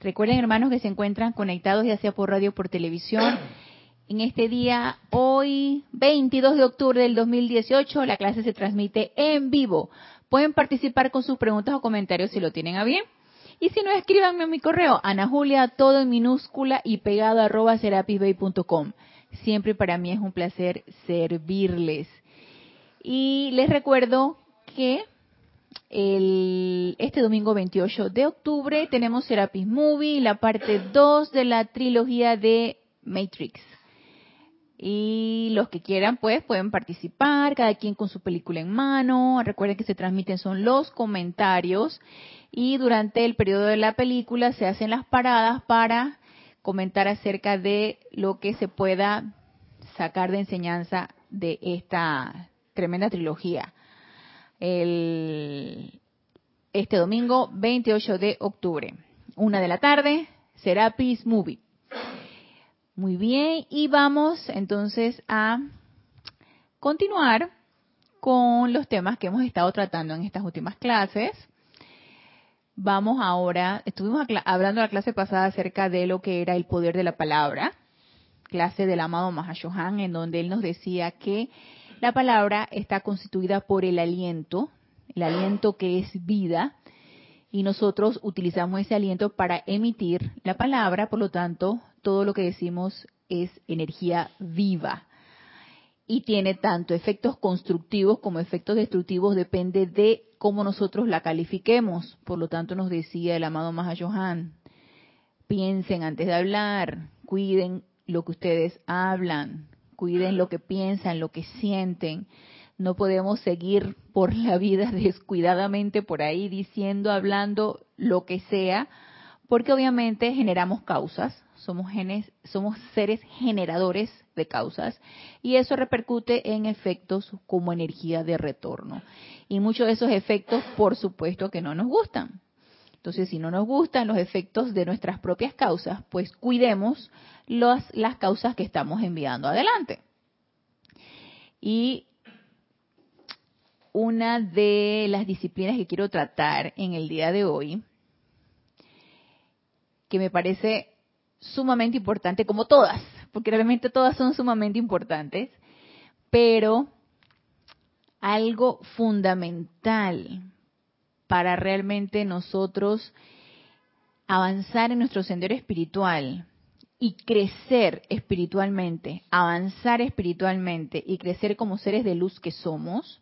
Recuerden, hermanos, que se encuentran conectados ya sea por radio o por televisión. En este día, hoy, 22 de octubre del 2018, la clase se transmite en vivo. Pueden participar con sus preguntas o comentarios si lo tienen a bien. Y si no, escríbanme a mi correo, Ana Julia, todo en minúscula y pegado arroba serapisbay.com. Siempre para mí es un placer servirles. Y les recuerdo que el, este domingo 28 de octubre tenemos Serapis Movie, la parte 2 de la trilogía de Matrix. Y los que quieran, pues, pueden participar, cada quien con su película en mano. Recuerden que se transmiten son los comentarios y durante el periodo de la película se hacen las paradas para comentar acerca de lo que se pueda sacar de enseñanza de esta tremenda trilogía. El, este domingo 28 de octubre, una de la tarde, Serapis Movie. Muy bien, y vamos entonces a continuar con los temas que hemos estado tratando en estas últimas clases. Vamos ahora, estuvimos hablando la clase pasada acerca de lo que era el poder de la palabra, clase del amado Mahashohan, en donde él nos decía que la palabra está constituida por el aliento, el aliento que es vida, y nosotros utilizamos ese aliento para emitir la palabra, por lo tanto, todo lo que decimos es energía viva. Y tiene tanto efectos constructivos como efectos destructivos, depende de cómo nosotros la califiquemos. Por lo tanto, nos decía el amado Mahayohan, piensen antes de hablar, cuiden lo que ustedes hablan, cuiden lo que piensan, lo que sienten. No podemos seguir por la vida descuidadamente por ahí diciendo, hablando lo que sea, porque obviamente generamos causas, somos, genes, somos seres generadores de causas y eso repercute en efectos como energía de retorno. Y muchos de esos efectos, por supuesto, que no nos gustan. Entonces, si no nos gustan los efectos de nuestras propias causas, pues cuidemos las causas que estamos enviando adelante. Y una de las disciplinas que quiero tratar en el día de hoy, que me parece sumamente importante, como todas, porque realmente todas son sumamente importantes, pero algo fundamental para realmente nosotros avanzar en nuestro sendero espiritual y crecer espiritualmente, avanzar espiritualmente y crecer como seres de luz que somos,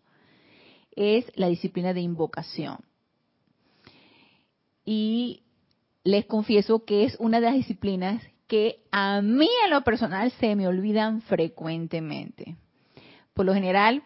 es la disciplina de invocación. Y les confieso que es una de las disciplinas que a mí en lo personal se me olvidan frecuentemente. Por lo general,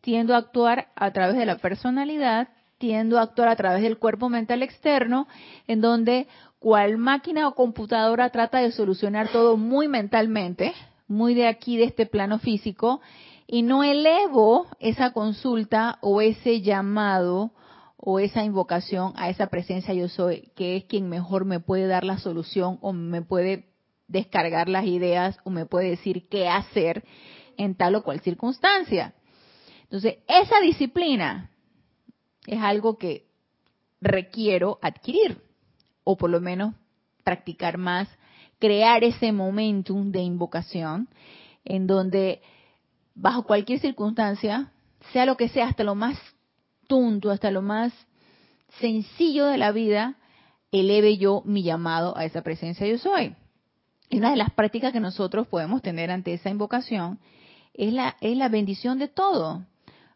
tiendo a actuar a través de la personalidad, actuar a través del cuerpo mental externo, en donde cual máquina o computadora trata de solucionar todo muy mentalmente, muy de aquí, de este plano físico, y no elevo esa consulta o ese llamado o esa invocación a esa presencia yo soy, que es quien mejor me puede dar la solución o me puede descargar las ideas o me puede decir qué hacer en tal o cual circunstancia. Entonces, esa disciplina es algo que requiero adquirir o por lo menos practicar más, crear ese momentum de invocación en donde bajo cualquier circunstancia, sea lo que sea, hasta lo más tonto, hasta lo más sencillo de la vida, eleve yo mi llamado a esa presencia yo soy. Una de las prácticas que nosotros podemos tener ante esa invocación es la, es la bendición de todo.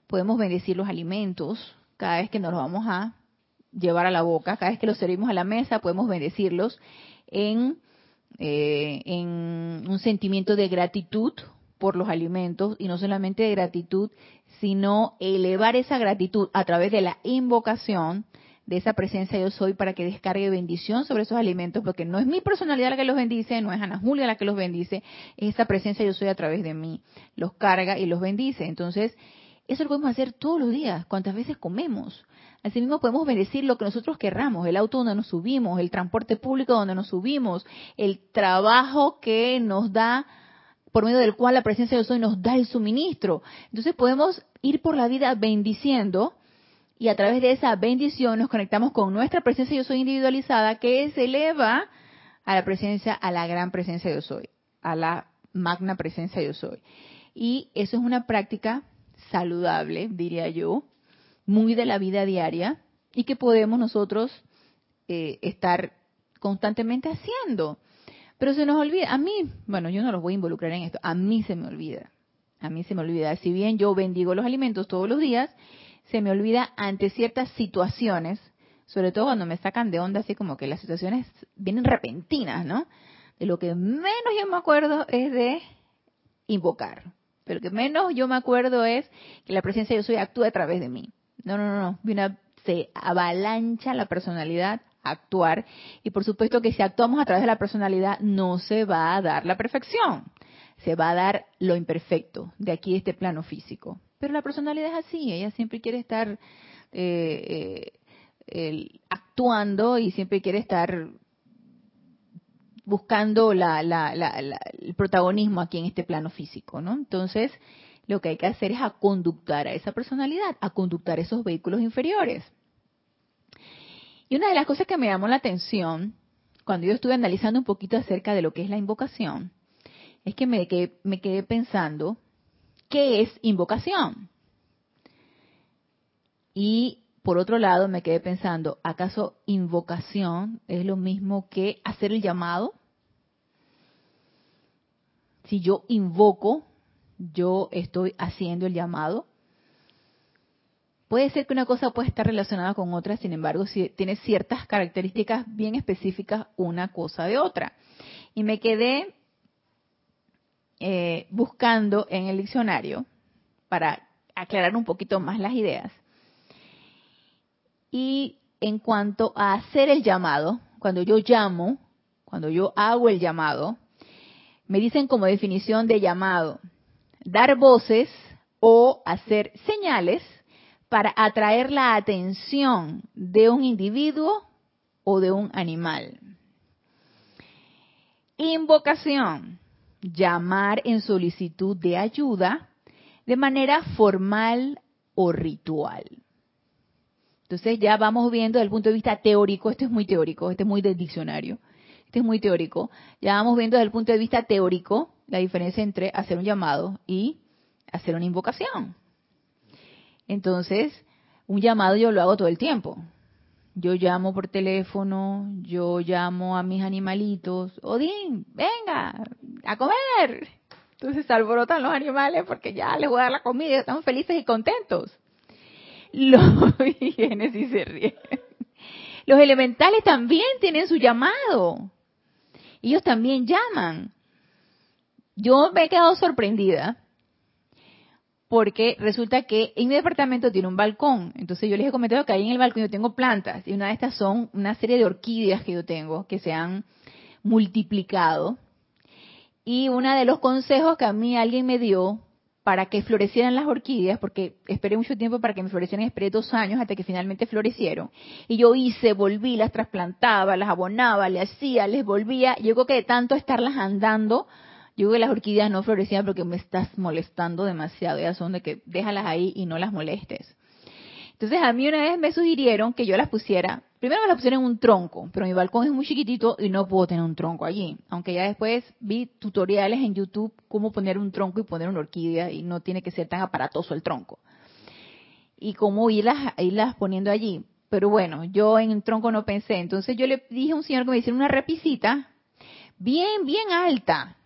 Podemos bendecir los alimentos cada vez que nos los vamos a llevar a la boca, cada vez que los servimos a la mesa, podemos bendecirlos en, eh, en un sentimiento de gratitud por los alimentos y no solamente de gratitud, sino elevar esa gratitud a través de la invocación de esa presencia yo soy para que descargue bendición sobre esos alimentos, porque no es mi personalidad la que los bendice, no es Ana Julia la que los bendice, es esa presencia yo soy a través de mí, los carga y los bendice. Entonces, eso lo podemos hacer todos los días, cuantas veces comemos. Asimismo podemos bendecir lo que nosotros querramos, el auto donde nos subimos, el transporte público donde nos subimos, el trabajo que nos da, por medio del cual la presencia de Dios nos da el suministro. Entonces podemos ir por la vida bendiciendo y a través de esa bendición nos conectamos con nuestra presencia yo soy individualizada que se eleva a la presencia, a la gran presencia yo soy, a la magna presencia yo soy. Y eso es una práctica saludable, diría yo, muy de la vida diaria y que podemos nosotros eh, estar constantemente haciendo. Pero se nos olvida, a mí, bueno, yo no los voy a involucrar en esto, a mí se me olvida, a mí se me olvida. Si bien yo bendigo los alimentos todos los días, se me olvida ante ciertas situaciones, sobre todo cuando me sacan de onda, así como que las situaciones vienen repentinas, ¿no? De lo que menos yo me acuerdo es de invocar. Pero que menos yo me acuerdo es que la presencia de yo soy actúa a través de mí. No, no, no, no. se avalancha la personalidad a actuar. Y por supuesto que si actuamos a través de la personalidad, no se va a dar la perfección. Se va a dar lo imperfecto de aquí este plano físico. Pero la personalidad es así, ella siempre quiere estar eh, eh, actuando y siempre quiere estar buscando el protagonismo aquí en este plano físico, ¿no? Entonces, lo que hay que hacer es a conductar a esa personalidad, a conductar esos vehículos inferiores. Y una de las cosas que me llamó la atención cuando yo estuve analizando un poquito acerca de lo que es la invocación, es que me quedé pensando, ¿qué es invocación? Y por otro lado me quedé pensando, ¿acaso invocación es lo mismo que hacer el llamado? Si yo invoco, yo estoy haciendo el llamado. Puede ser que una cosa pueda estar relacionada con otra, sin embargo, si tiene ciertas características bien específicas una cosa de otra. Y me quedé eh, buscando en el diccionario para aclarar un poquito más las ideas. Y en cuanto a hacer el llamado, cuando yo llamo, cuando yo hago el llamado, me dicen como definición de llamado, dar voces o hacer señales para atraer la atención de un individuo o de un animal. Invocación, llamar en solicitud de ayuda de manera formal o ritual. Entonces ya vamos viendo desde el punto de vista teórico, esto es muy teórico, este es muy del diccionario, este es muy teórico, ya vamos viendo desde el punto de vista teórico la diferencia entre hacer un llamado y hacer una invocación. Entonces, un llamado yo lo hago todo el tiempo. Yo llamo por teléfono, yo llamo a mis animalitos, Odín, venga, a comer. Entonces se alborotan los animales porque ya les voy a dar la comida, están felices y contentos. Los Génesis se ríen. Los elementales también tienen su llamado. Ellos también llaman yo me he quedado sorprendida porque resulta que en mi departamento tiene un balcón. Entonces yo les he comentado que ahí en el balcón yo tengo plantas y una de estas son una serie de orquídeas que yo tengo que se han multiplicado. Y uno de los consejos que a mí alguien me dio para que florecieran las orquídeas, porque esperé mucho tiempo para que me florecieran, esperé dos años hasta que finalmente florecieron. Y yo hice, volví, las trasplantaba, las abonaba, le hacía, les volvía. Creo que de tanto estarlas andando, yo que las orquídeas no florecían porque me estás molestando demasiado. Ya son de que déjalas ahí y no las molestes. Entonces a mí una vez me sugirieron que yo las pusiera, primero me las pusiera en un tronco, pero mi balcón es muy chiquitito y no puedo tener un tronco allí. Aunque ya después vi tutoriales en YouTube cómo poner un tronco y poner una orquídea y no tiene que ser tan aparatoso el tronco. Y cómo irlas, irlas poniendo allí. Pero bueno, yo en un tronco no pensé. Entonces yo le dije a un señor que me hiciera una repisita bien, bien alta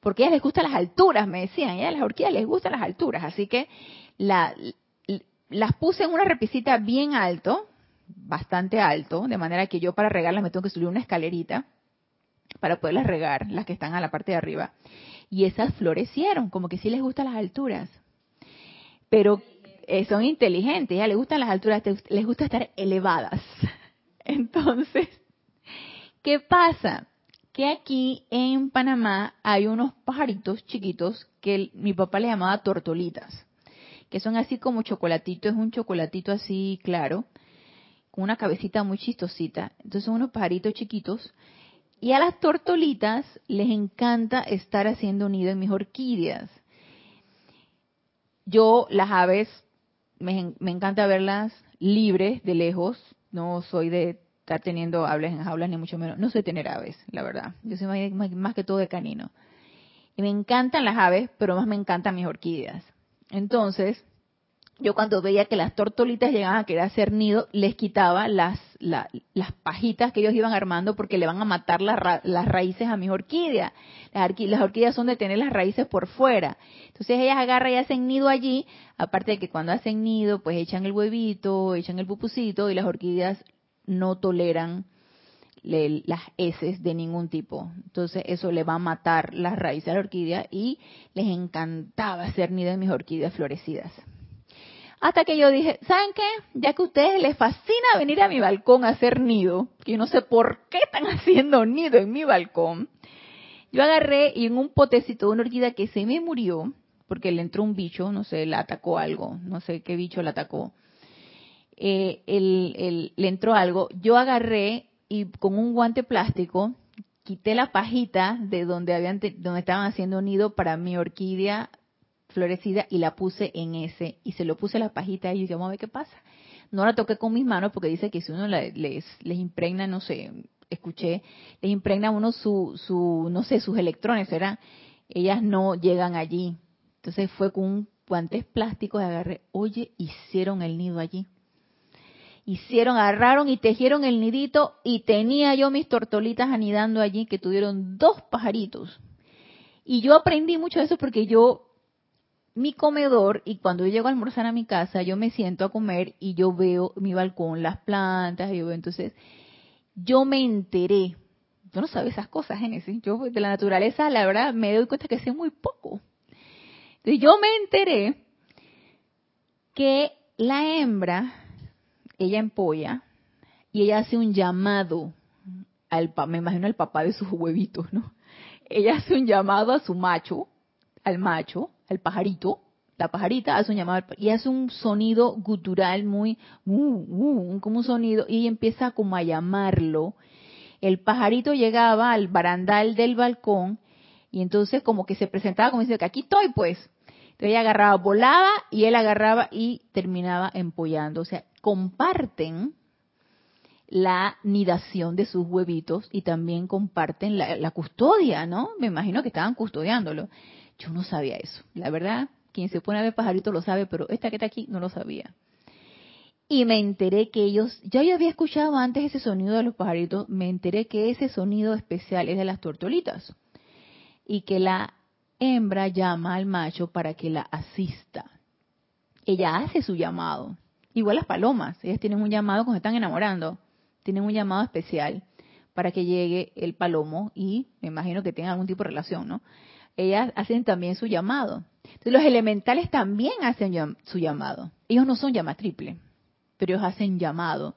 porque a ellas les gustan las alturas, me decían, a las orquídeas les gustan las alturas, así que las puse en una repisita bien alto, bastante alto, de manera que yo para regarlas me tengo que subir una escalerita para poderlas regar, las que están a la parte de arriba. Y esas florecieron, como que sí les gustan las alturas. Pero eh, son inteligentes, ya les gustan las alturas, les gusta estar elevadas. Entonces, ¿qué pasa? Que aquí en Panamá hay unos pajaritos chiquitos que mi papá le llamaba tortolitas, que son así como chocolatito, es un chocolatito así claro, una cabecita muy chistosita. Entonces son unos pajaritos chiquitos. Y a las tortolitas les encanta estar haciendo nido en mis orquídeas. Yo las aves me, encanta verlas libres de lejos. No soy de estar teniendo aves en jaulas, ni mucho menos. No soy tener aves, la verdad. Yo soy más, que todo de canino. Y me encantan las aves, pero más me encantan mis orquídeas. Entonces, yo cuando veía que las tortolitas llegaban a querer hacer nido, les quitaba las, las pajitas que ellos iban armando porque le van a matar las raíces a mis orquídeas. Las, orquídeas son de tener las raíces por fuera. Entonces ellas agarran y hacen nido allí, aparte de que cuando hacen nido, pues echan el huevito, echan el pupucito y las orquídeas no toleran las heces de ningún tipo. Entonces eso le va a matar las raíces a la orquídea y les encantaba hacer nido en mis orquídeas florecidas. Hasta que yo dije, ¿saben qué? Ya que a ustedes les fascina venir a mi balcón a hacer nido, que yo no sé por qué están haciendo nido en mi balcón, yo agarré y en un potecito de una orquídea que se me murió, porque le entró un bicho, no sé, le atacó algo, no sé qué bicho le atacó, eh, le entró algo, yo agarré y con un guante plástico quité la pajita de donde habían donde estaban haciendo nido para mi orquídea florecida y la puse en ese y se lo puse la pajita y yo vamos a ver qué pasa. No la toqué con mis manos porque dice que si uno les, impregna, no sé, escuché, les impregna uno su, su, no sé, sus electrones, ¿verdad? Ellas no llegan allí. Entonces fue con un guantes plásticos y agarré, oye, hicieron el nido allí. Hicieron, agarraron y tejieron el nidito y tenía yo mis tortolitas anidando allí que tuvieron dos pajaritos. Y yo aprendí mucho de eso porque yo mi comedor y cuando yo llego a almorzar a mi casa, yo me siento a comer y yo veo mi balcón, las plantas, y yo entonces, yo me enteré, yo no sabía esas cosas, Génesis, yo de la naturaleza, la verdad, me doy cuenta que sé muy poco. Entonces yo me enteré que la hembra, ella empolla y ella hace un llamado al, me imagino al papá de sus huevitos, ¿no? Ella hace un llamado a su macho, al macho, el pajarito, la pajarita hace un llamado y hace un sonido gutural muy, uh, uh, como un sonido y empieza como a llamarlo. El pajarito llegaba al barandal del balcón y entonces como que se presentaba como diciendo que aquí estoy pues. Entonces ella agarraba, volaba y él agarraba y terminaba empollando. O sea, comparten la nidación de sus huevitos y también comparten la, la custodia, ¿no? Me imagino que estaban custodiándolo. Yo no sabía eso. La verdad, quien se pone a ver pajaritos lo sabe, pero esta que está aquí no lo sabía. Y me enteré que ellos, ya yo había escuchado antes ese sonido de los pajaritos, me enteré que ese sonido especial es de las tortolitas. Y que la hembra llama al macho para que la asista. Ella hace su llamado. Igual las palomas, ellas tienen un llamado cuando se están enamorando. Tienen un llamado especial para que llegue el palomo y me imagino que tengan algún tipo de relación, ¿no? Ellas hacen también su llamado. Entonces los elementales también hacen su llamado. Ellos no son llama triple, pero ellos hacen llamado.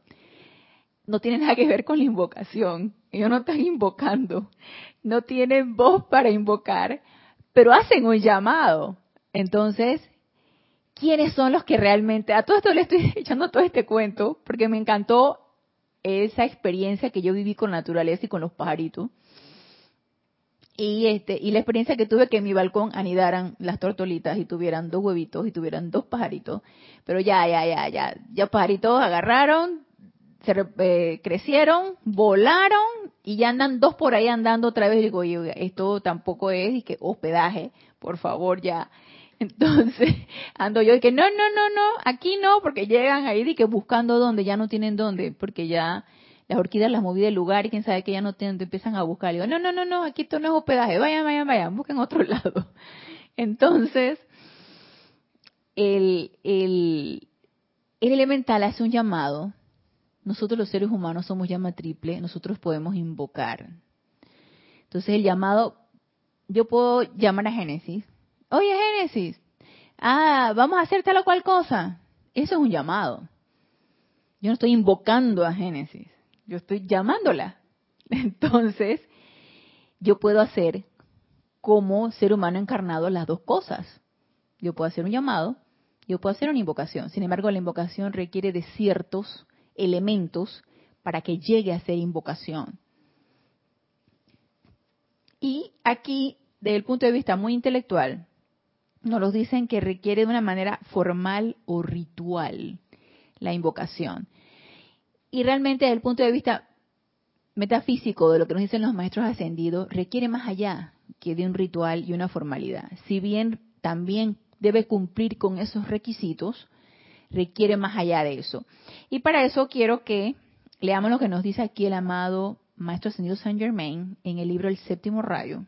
No tienen nada que ver con la invocación. Ellos no están invocando. No tienen voz para invocar, pero hacen un llamado. Entonces, ¿quiénes son los que realmente... A todo esto le estoy echando todo este cuento porque me encantó esa experiencia que yo viví con la naturaleza y con los pajaritos y este y la experiencia que tuve que en mi balcón anidaran las tortolitas y tuvieran dos huevitos y tuvieran dos pajaritos. Pero ya ya ya ya ya pajaritos agarraron se eh, crecieron volaron y ya andan dos por ahí andando otra vez. Y digo esto tampoco es y que hospedaje por favor ya entonces ando yo y que no no no no aquí no porque llegan ahí y que buscando dónde ya no tienen dónde porque ya las orquídeas las moví del lugar y quién sabe que ya no tienen, te empiezan a buscar. Y digo, no, no, no, no, aquí esto no es hospedaje, vayan, vayan, vayan, busquen otro lado. Entonces, el, el, el elemental hace un llamado. Nosotros los seres humanos somos llama triple, nosotros podemos invocar. Entonces el llamado, yo puedo llamar a Génesis. Oye, Génesis, ah, vamos a hacer tal o cual cosa. Eso es un llamado. Yo no estoy invocando a Génesis, yo estoy llamándola. Entonces, yo puedo hacer como ser humano encarnado las dos cosas. Yo puedo hacer un llamado, yo puedo hacer una invocación. Sin embargo, la invocación requiere de ciertos elementos para que llegue a ser invocación. Y aquí, desde el punto de vista muy intelectual, nos lo dicen que requiere de una manera formal o ritual la invocación. Y realmente desde el punto de vista metafísico de lo que nos dicen los maestros ascendidos, requiere más allá que de un ritual y una formalidad. Si bien también debe cumplir con esos requisitos, requiere más allá de eso. Y para eso quiero que leamos lo que nos dice aquí el amado Maestro Ascendido Saint Germain en el libro El Séptimo Rayo,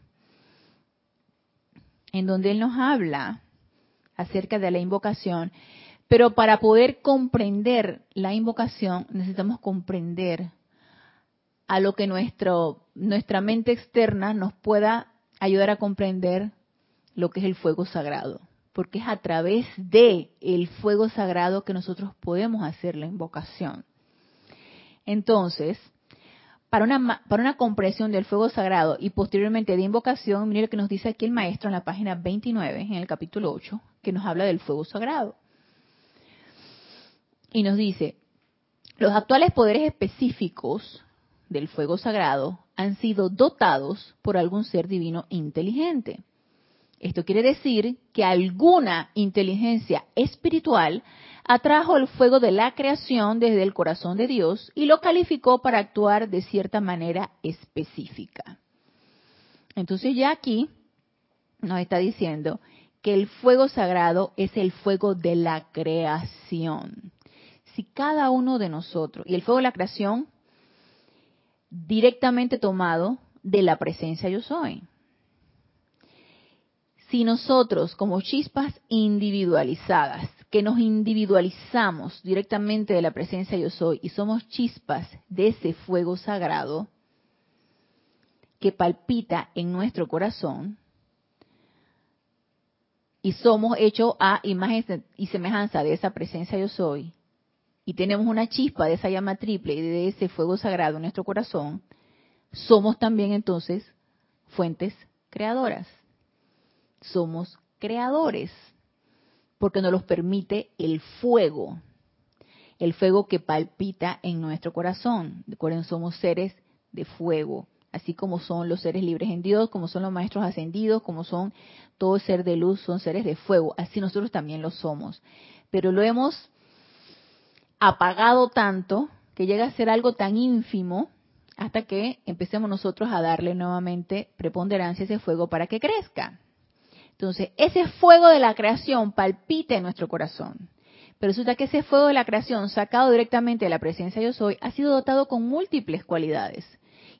en donde él nos habla acerca de la invocación, pero para poder comprender la invocación necesitamos comprender a lo que nuestro, nuestra mente externa nos pueda ayudar a comprender lo que es el fuego sagrado, porque es a través de el fuego sagrado que nosotros podemos hacer la invocación. Entonces, para una, para una comprensión del fuego sagrado y posteriormente de invocación, mire lo que nos dice aquí el maestro en la página 29, en el capítulo 8, que nos habla del fuego sagrado. Y nos dice, los actuales poderes específicos del fuego sagrado han sido dotados por algún ser divino inteligente. Esto quiere decir que alguna inteligencia espiritual atrajo el fuego de la creación desde el corazón de Dios y lo calificó para actuar de cierta manera específica. Entonces ya aquí nos está diciendo que el fuego sagrado es el fuego de la creación. Si cada uno de nosotros, y el fuego de la creación directamente tomado de la presencia yo soy. Si nosotros como chispas individualizadas, que nos individualizamos directamente de la presencia yo soy y somos chispas de ese fuego sagrado que palpita en nuestro corazón, y somos hechos a imagen y semejanza de esa presencia yo soy, y tenemos una chispa de esa llama triple y de ese fuego sagrado en nuestro corazón, somos también entonces fuentes creadoras. Somos creadores, porque nos los permite el fuego, el fuego que palpita en nuestro corazón. Recuerden, somos seres de fuego, así como son los seres libres en Dios, como son los maestros ascendidos, como son todo ser de luz, son seres de fuego, así nosotros también lo somos. Pero lo hemos apagado tanto que llega a ser algo tan ínfimo hasta que empecemos nosotros a darle nuevamente preponderancia a ese fuego para que crezca. Entonces, ese fuego de la creación palpita en nuestro corazón. Pero resulta que ese fuego de la creación, sacado directamente de la presencia yo soy, ha sido dotado con múltiples cualidades.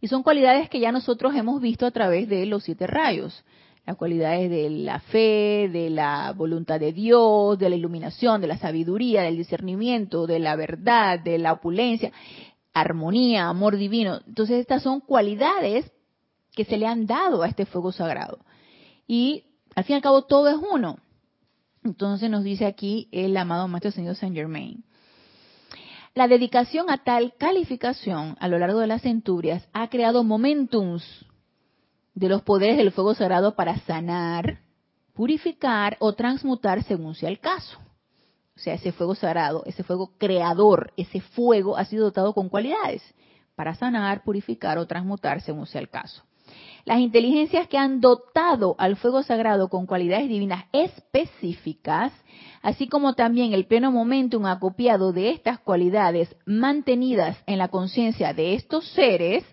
Y son cualidades que ya nosotros hemos visto a través de los siete rayos las cualidades de la fe, de la voluntad de Dios, de la iluminación, de la sabiduría, del discernimiento, de la verdad, de la opulencia, armonía, amor divino. Entonces estas son cualidades que se le han dado a este fuego sagrado. Y al fin y al cabo todo es uno. Entonces nos dice aquí el amado Maestro Señor Saint Germain. La dedicación a tal calificación a lo largo de las centurias ha creado momentums de los poderes del fuego sagrado para sanar, purificar o transmutar según sea el caso. O sea, ese fuego sagrado, ese fuego creador, ese fuego ha sido dotado con cualidades para sanar, purificar o transmutar según sea el caso. Las inteligencias que han dotado al fuego sagrado con cualidades divinas específicas, así como también el pleno momentum acopiado de estas cualidades mantenidas en la conciencia de estos seres,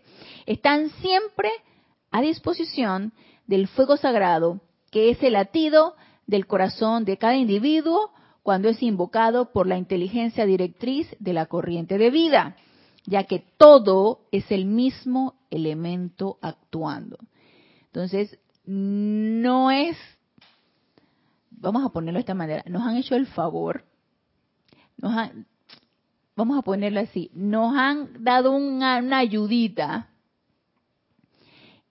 están siempre a disposición del fuego sagrado, que es el latido del corazón de cada individuo cuando es invocado por la inteligencia directriz de la corriente de vida, ya que todo es el mismo elemento actuando. Entonces, no es, vamos a ponerlo de esta manera, nos han hecho el favor, nos han, vamos a ponerlo así, nos han dado una, una ayudita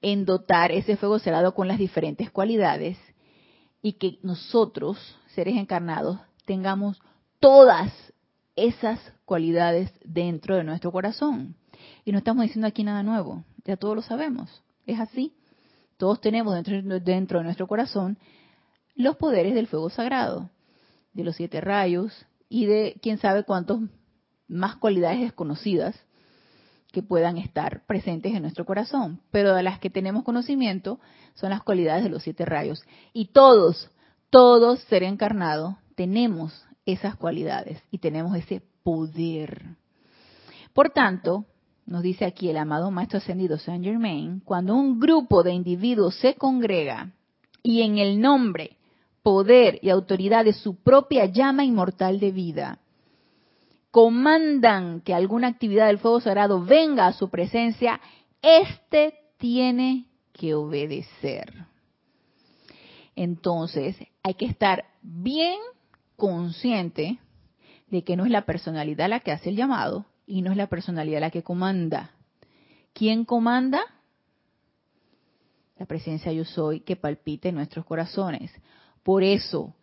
en dotar ese fuego cerrado con las diferentes cualidades y que nosotros, seres encarnados, tengamos todas esas cualidades dentro de nuestro corazón. Y no estamos diciendo aquí nada nuevo, ya todos lo sabemos, es así. Todos tenemos dentro, dentro de nuestro corazón los poderes del fuego sagrado, de los siete rayos y de quién sabe cuántos más cualidades desconocidas que puedan estar presentes en nuestro corazón. Pero de las que tenemos conocimiento son las cualidades de los siete rayos. Y todos, todos ser encarnados, tenemos esas cualidades y tenemos ese poder. Por tanto, nos dice aquí el amado Maestro Ascendido Saint Germain, cuando un grupo de individuos se congrega y en el nombre, poder y autoridad de su propia llama inmortal de vida, comandan que alguna actividad del fuego sagrado venga a su presencia, éste tiene que obedecer. Entonces, hay que estar bien consciente de que no es la personalidad la que hace el llamado y no es la personalidad la que comanda. ¿Quién comanda? La presencia yo soy que palpita en nuestros corazones. Por eso,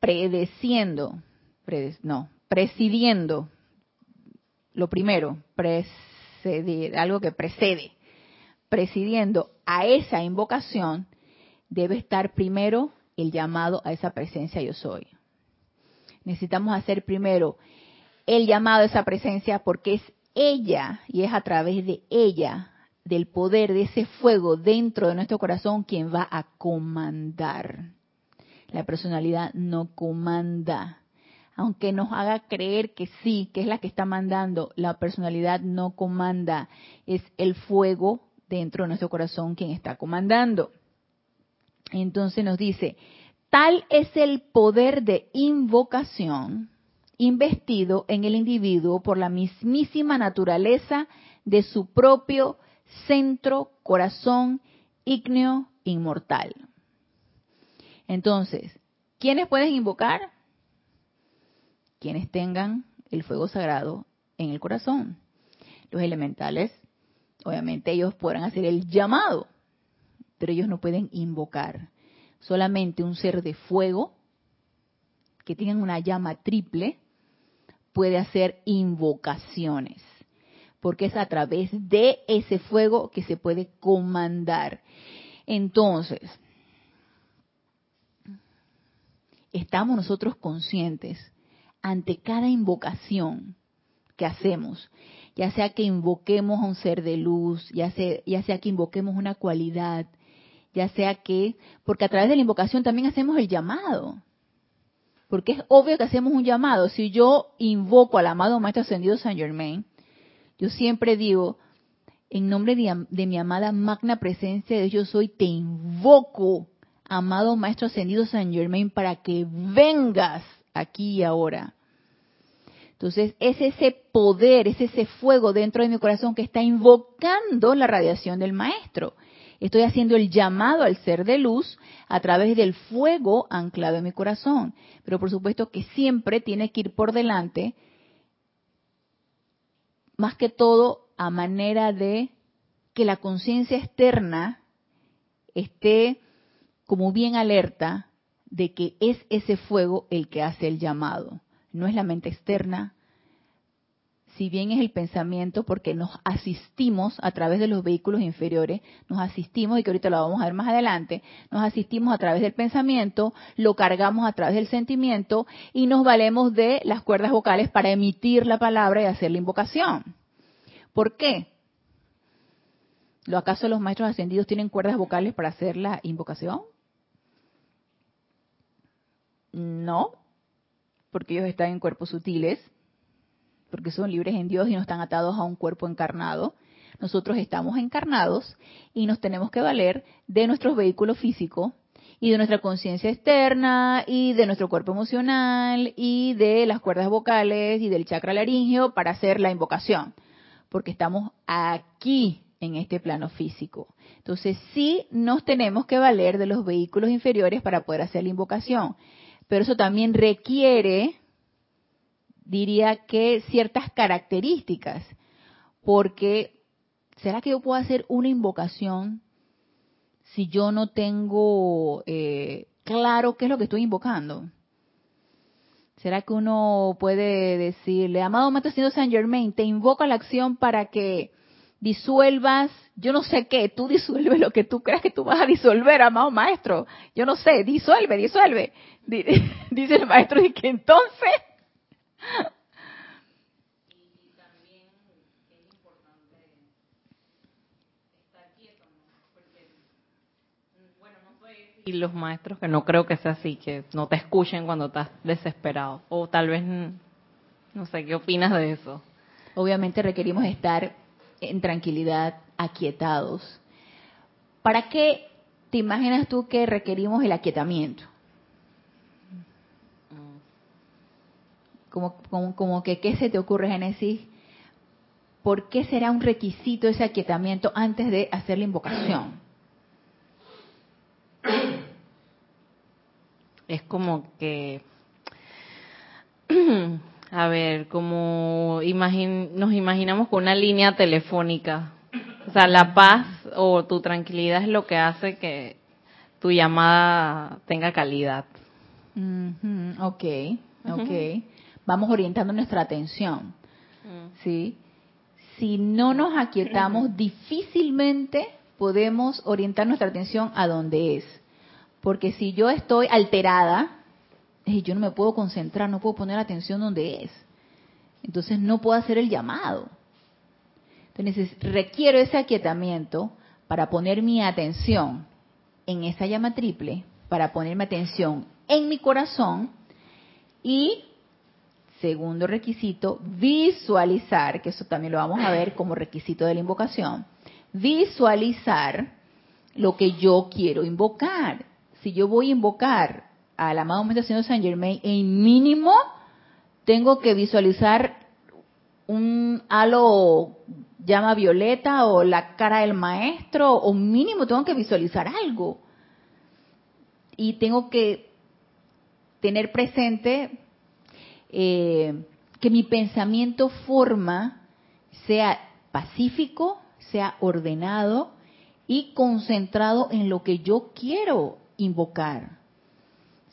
predeciendo, no, presidiendo, lo primero, precedir, algo que precede, presidiendo a esa invocación, debe estar primero el llamado a esa presencia yo soy. Necesitamos hacer primero el llamado a esa presencia porque es ella y es a través de ella, del poder de ese fuego dentro de nuestro corazón, quien va a comandar. La personalidad no comanda. Aunque nos haga creer que sí, que es la que está mandando, la personalidad no comanda. Es el fuego dentro de nuestro corazón quien está comandando. Entonces nos dice, tal es el poder de invocación investido en el individuo por la mismísima naturaleza de su propio centro, corazón, ígneo, inmortal. Entonces, ¿quiénes pueden invocar? Quienes tengan el fuego sagrado en el corazón. Los elementales, obviamente ellos podrán hacer el llamado, pero ellos no pueden invocar. Solamente un ser de fuego que tenga una llama triple puede hacer invocaciones, porque es a través de ese fuego que se puede comandar. Entonces, estamos nosotros conscientes ante cada invocación que hacemos, ya sea que invoquemos a un ser de luz, ya sea, que invoquemos una cualidad, ya sea que, porque a través de la invocación también hacemos el llamado, porque es obvio que hacemos un llamado. Si yo invoco al amado Maestro Ascendido San Germain, yo siempre digo, en nombre de, de mi amada magna presencia de Dios, yo soy, te invoco amado Maestro Ascendido San Germain, para que vengas aquí y ahora. Entonces, es ese poder, es ese fuego dentro de mi corazón que está invocando la radiación del Maestro. Estoy haciendo el llamado al ser de luz a través del fuego anclado en mi corazón. Pero por supuesto que siempre tiene que ir por delante, más que todo a manera de que la conciencia externa esté como bien alerta de que es ese fuego el que hace el llamado. No es la mente externa, si bien es el pensamiento, porque nos asistimos a través de los vehículos inferiores, nos asistimos, y que ahorita lo vamos a ver más adelante, nos asistimos a través del pensamiento, lo cargamos a través del sentimiento y nos valemos de las cuerdas vocales para emitir la palabra y hacer la invocación. ¿Por qué? ¿Lo acaso los maestros ascendidos tienen cuerdas vocales para hacer la invocación? No, porque ellos están en cuerpos sutiles, porque son libres en Dios y no están atados a un cuerpo encarnado. Nosotros estamos encarnados y nos tenemos que valer de nuestro vehículo físico y de nuestra conciencia externa y de nuestro cuerpo emocional y de las cuerdas vocales y del chakra laringeo para hacer la invocación, porque estamos aquí en este plano físico. Entonces sí nos tenemos que valer de los vehículos inferiores para poder hacer la invocación pero eso también requiere, diría que, ciertas características, porque ¿será que yo puedo hacer una invocación si yo no tengo eh, claro qué es lo que estoy invocando? ¿Será que uno puede decirle, amado Señor Saint Germain, te invoco a la acción para que disuelvas, yo no sé qué, tú disuelves lo que tú creas que tú vas a disolver, amado Maestro. Yo no sé, disuelve, disuelve. Dice el Maestro y que entonces y los maestros que no creo que sea así, que no te escuchen cuando estás desesperado. O tal vez, no sé, ¿qué opinas de eso? Obviamente requerimos estar en tranquilidad, aquietados. ¿Para qué te imaginas tú que requerimos el aquietamiento? Como, como, como que, ¿qué se te ocurre, Génesis? ¿Por qué será un requisito ese aquietamiento antes de hacer la invocación? es como que, a ver, como nos imaginamos con una línea telefónica. O sea, la paz o tu tranquilidad es lo que hace que tu llamada tenga calidad. Ok, ok. Vamos orientando nuestra atención. Mm. ¿Sí? Si no nos aquietamos, difícilmente podemos orientar nuestra atención a donde es. Porque si yo estoy alterada, yo no me puedo concentrar, no puedo poner atención donde es. Entonces no puedo hacer el llamado. Entonces requiero ese aquietamiento para poner mi atención en esa llama triple, para ponerme atención en mi corazón y, segundo requisito, visualizar, que eso también lo vamos a ver como requisito de la invocación, visualizar lo que yo quiero invocar si yo voy a invocar al amado Maestro Señor Saint Germain, en mínimo tengo que visualizar un halo llama violeta o la cara del maestro, o mínimo tengo que visualizar algo. Y tengo que tener presente eh, que mi pensamiento forma sea pacífico, sea ordenado y concentrado en lo que yo quiero invocar.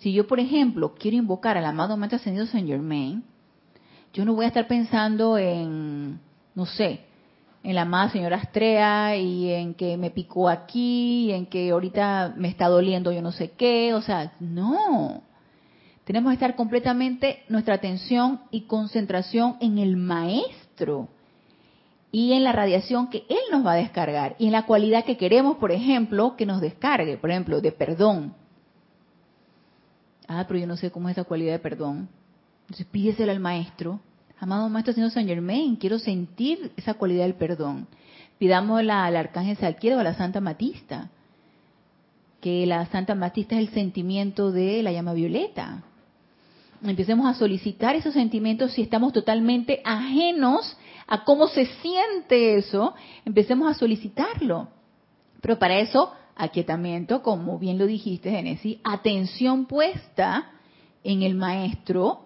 Si yo, por ejemplo, quiero invocar al amado Maestro Ascendido Saint Germain, yo no voy a estar pensando en, no sé, en la amada señora Astrea y en que me picó aquí, y en que ahorita me está doliendo yo no sé qué, o sea, no. Tenemos que estar completamente nuestra atención y concentración en el maestro y en la radiación que Él nos va a descargar y en la cualidad que queremos, por ejemplo, que nos descargue, por ejemplo, de perdón. Ah, pero yo no sé cómo es esa cualidad de perdón. Entonces pídesela al maestro. Amado maestro señor Saint Germain, quiero sentir esa cualidad del perdón. Pidámosla al arcángel Salquiero o a la Santa Matista. Que la Santa Matista es el sentimiento de la llama violeta. Empecemos a solicitar esos sentimientos si estamos totalmente ajenos a cómo se siente eso, empecemos a solicitarlo. Pero para eso, aquietamiento, como bien lo dijiste, Genesis, atención puesta en el maestro,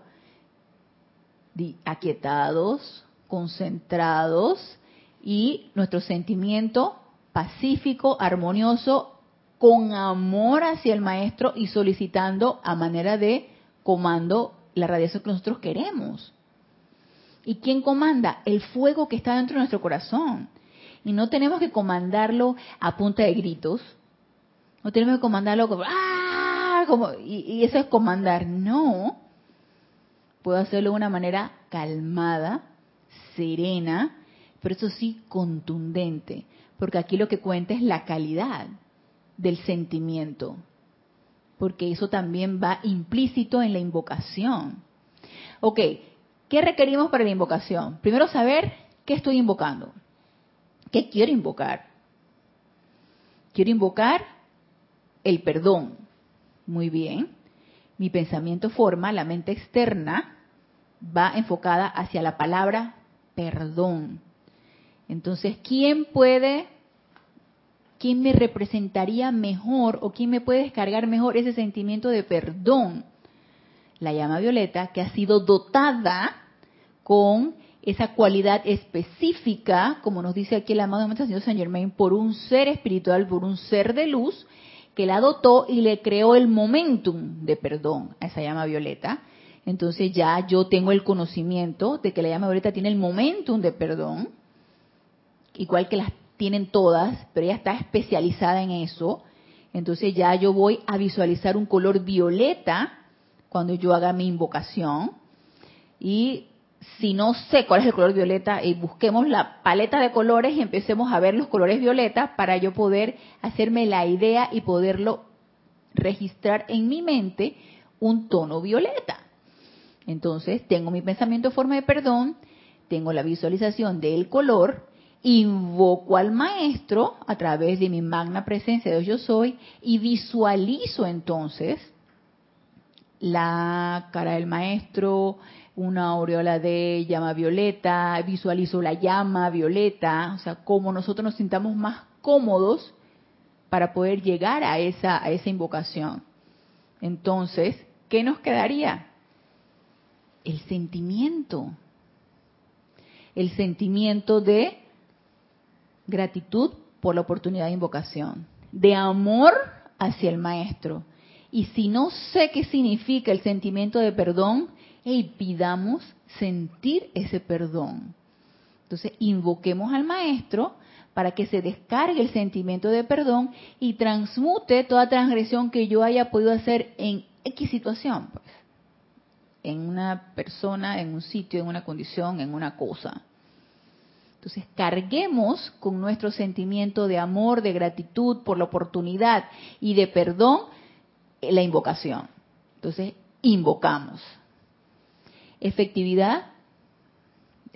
aquietados, concentrados y nuestro sentimiento pacífico, armonioso, con amor hacia el maestro y solicitando a manera de comando la radiación que nosotros queremos. ¿Y quién comanda? El fuego que está dentro de nuestro corazón. Y no tenemos que comandarlo a punta de gritos. No tenemos que comandarlo como, ¡ah! Como, y, y eso es comandar. No. Puedo hacerlo de una manera calmada, serena, pero eso sí contundente. Porque aquí lo que cuenta es la calidad del sentimiento. Porque eso también va implícito en la invocación. Ok, ¿Qué requerimos para la invocación? Primero saber qué estoy invocando. ¿Qué quiero invocar? Quiero invocar el perdón. Muy bien. Mi pensamiento forma, la mente externa va enfocada hacia la palabra perdón. Entonces, ¿quién puede, quién me representaría mejor o quién me puede descargar mejor ese sentimiento de perdón? la llama violeta, que ha sido dotada con esa cualidad específica, como nos dice aquí el amado Maestro Señor Saint Germain, por un ser espiritual, por un ser de luz, que la dotó y le creó el momentum de perdón a esa llama violeta. entonces ya yo tengo el conocimiento de que la llama violeta tiene el momentum de perdón, igual que las tienen todas, pero ella está especializada en eso. Entonces ya yo voy a visualizar un color violeta cuando yo haga mi invocación. Y si no sé cuál es el color violeta, y eh, busquemos la paleta de colores y empecemos a ver los colores violetas para yo poder hacerme la idea y poderlo registrar en mi mente un tono violeta. Entonces, tengo mi pensamiento en forma de perdón, tengo la visualización del color, invoco al maestro a través de mi magna presencia de yo soy y visualizo entonces la cara del maestro, una aureola de llama violeta, visualizo la llama violeta, o sea, como nosotros nos sintamos más cómodos para poder llegar a esa, a esa invocación. Entonces, ¿qué nos quedaría? El sentimiento. El sentimiento de gratitud por la oportunidad de invocación, de amor hacia el maestro. Y si no sé qué significa el sentimiento de perdón, hey, pidamos sentir ese perdón. Entonces, invoquemos al maestro para que se descargue el sentimiento de perdón y transmute toda transgresión que yo haya podido hacer en X situación, pues, en una persona, en un sitio, en una condición, en una cosa. Entonces, carguemos con nuestro sentimiento de amor, de gratitud por la oportunidad y de perdón la invocación. Entonces, invocamos. Efectividad,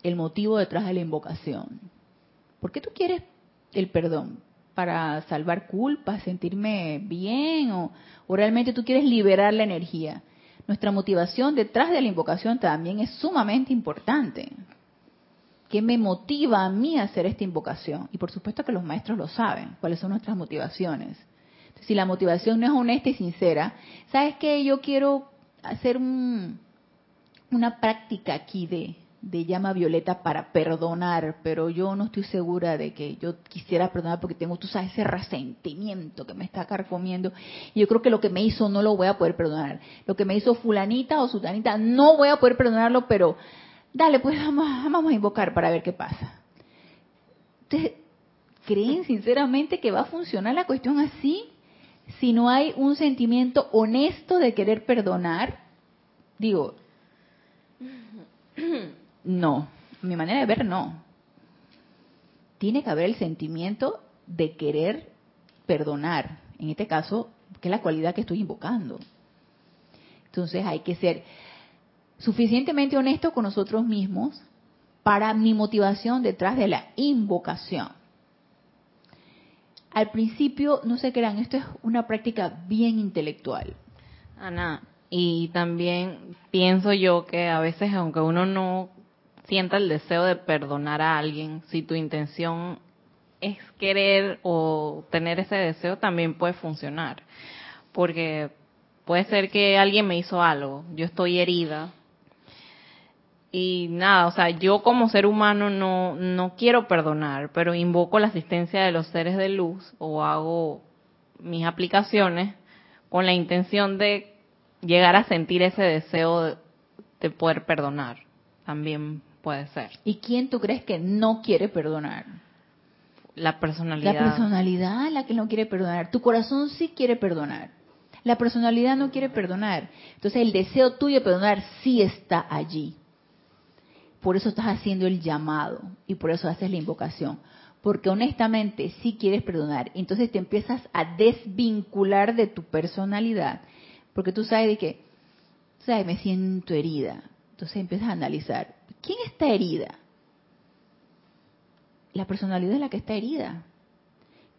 el motivo detrás de la invocación. ¿Por qué tú quieres el perdón? ¿Para salvar culpa, sentirme bien? O, realmente tú quieres liberar la energía? Nuestra motivación detrás de la invocación también es sumamente importante. ¿Qué me motiva a mí a hacer esta invocación? Y por supuesto que los maestros lo saben, cuáles son nuestras motivaciones. Si la motivación no es honesta y sincera, ¿sabes qué? Yo quiero hacer una práctica aquí de, de llama violeta para perdonar, pero yo no estoy segura de que yo quisiera perdonar porque tengo, tú sabes, ese resentimiento que me está carcomiendo. Y yo creo que lo que me hizo no lo voy a poder perdonar. Lo que me hizo fulanita o sutanita no voy a poder perdonarlo, pero dale, pues vamos, vamos a invocar para ver qué pasa. ¿Ustedes creen sinceramente que va a funcionar la cuestión así? Si no hay un sentimiento honesto de querer perdonar, digo, no, mi manera de ver no. Tiene que haber el sentimiento de querer perdonar, en este caso, que es la cualidad que estoy invocando. Entonces hay que ser suficientemente honesto con nosotros mismos para mi motivación detrás de la invocación. Al principio, no se crean, esto es una práctica bien intelectual. Ana, y también pienso yo que a veces, aunque uno no sienta el deseo de perdonar a alguien, si tu intención es querer o tener ese deseo, también puede funcionar. Porque puede ser que alguien me hizo algo, yo estoy herida. Y nada, o sea, yo como ser humano no, no quiero perdonar, pero invoco la asistencia de los seres de luz o hago mis aplicaciones con la intención de llegar a sentir ese deseo de, de poder perdonar. También Puede ser. ¿Y quién tú crees que no quiere perdonar? La personalidad. La personalidad la que no quiere perdonar. Tu corazón sí quiere perdonar. La personalidad no quiere perdonar. Entonces el deseo tuyo de perdonar sí está allí. Por eso estás haciendo el llamado y por eso haces la invocación. Porque honestamente sí quieres perdonar. Entonces te empiezas a desvincular de tu personalidad. Porque tú sabes de que, sabes, me siento herida. Entonces empiezas a analizar, ¿quién está herida? La personalidad es la que está herida.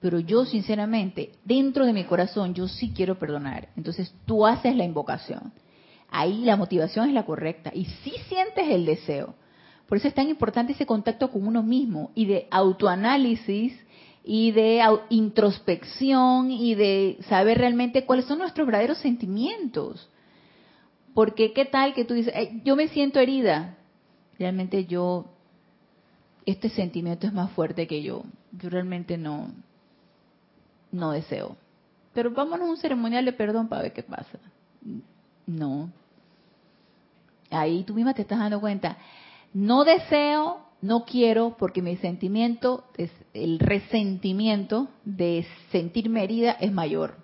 Pero yo sinceramente, dentro de mi corazón, yo sí quiero perdonar. Entonces tú haces la invocación. Ahí la motivación es la correcta. Y sí sientes el deseo. Por eso es tan importante ese contacto con uno mismo y de autoanálisis y de introspección y de saber realmente cuáles son nuestros verdaderos sentimientos. Porque qué tal que tú dices, yo me siento herida, realmente yo, este sentimiento es más fuerte que yo. Yo realmente no, no deseo. Pero vámonos a un ceremonial de perdón para ver qué pasa. No. ahí tú misma te estás dando cuenta, no deseo, no quiero, porque mi sentimiento, el resentimiento de sentirme herida es mayor.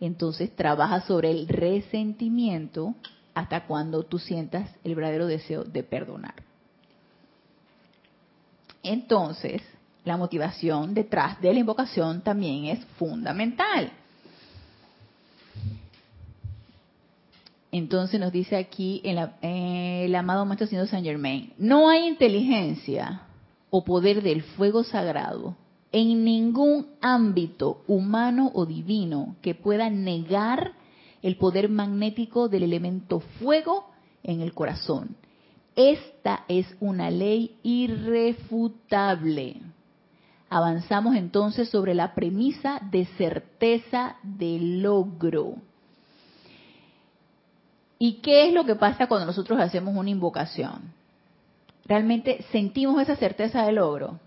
Entonces trabaja sobre el resentimiento hasta cuando tú sientas el verdadero deseo de perdonar. Entonces, la motivación detrás de la invocación también es fundamental. Entonces nos dice aquí el, el amado Maestro Señor Saint Germain, no hay inteligencia o poder del fuego sagrado en ningún ámbito humano o divino que pueda negar el poder magnético del elemento fuego en el corazón. Esta es una ley irrefutable. Avanzamos entonces sobre la premisa de certeza de logro. ¿Y qué es lo que pasa cuando nosotros hacemos una invocación? ¿Realmente sentimos esa certeza de logro?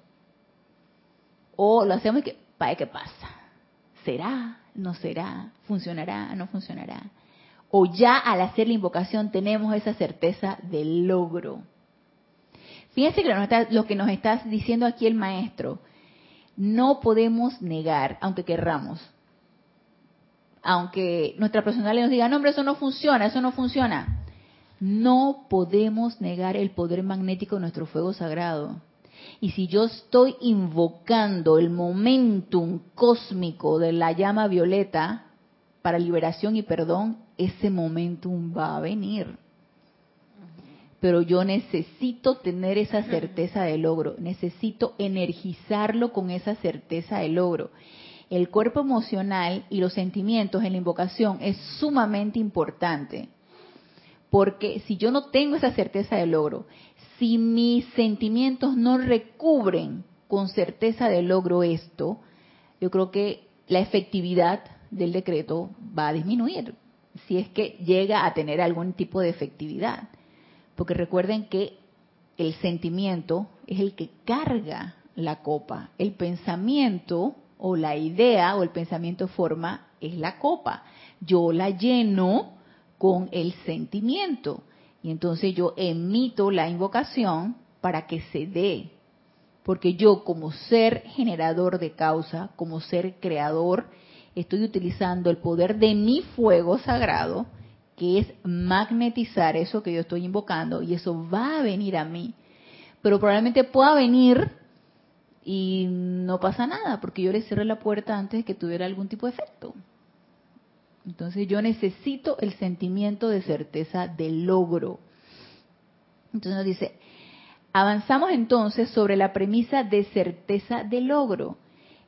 ¿O lo hacemos y que, para qué pasa? ¿Será? ¿No será? ¿Funcionará? ¿No funcionará? O ya al hacer la invocación tenemos esa certeza del logro. Fíjense que lo que nos está diciendo aquí el maestro, no podemos negar, aunque querramos. Aunque nuestra personalidad nos diga, no, hombre, eso no funciona, eso no funciona. No podemos negar el poder magnético de nuestro fuego sagrado. Y si yo estoy invocando el momentum cósmico de la llama violeta para liberación y perdón, ese momentum va a venir pero yo necesito tener esa certeza de logro, necesito energizarlo con esa certeza de logro. El cuerpo emocional y los sentimientos en la invocación es sumamente importante, porque si yo no tengo esa certeza de logro, si mis sentimientos no recubren con certeza de logro esto, yo creo que la efectividad del decreto va a disminuir, si es que llega a tener algún tipo de efectividad porque recuerden que el sentimiento es el que carga la copa. El pensamiento o la idea o el pensamiento forma es la copa. Yo la lleno con el sentimiento. Y entonces yo emito la invocación para que se dé. Porque yo como ser generador de causa, como ser creador, estoy utilizando el poder de mi fuego sagrado que es magnetizar eso que yo estoy invocando y eso va a venir a mí. Pero probablemente pueda venir y no pasa nada porque yo le cerré la puerta antes de que tuviera algún tipo de efecto. Entonces yo necesito el sentimiento de certeza de logro. Entonces nos dice, avanzamos entonces sobre la premisa de certeza de logro.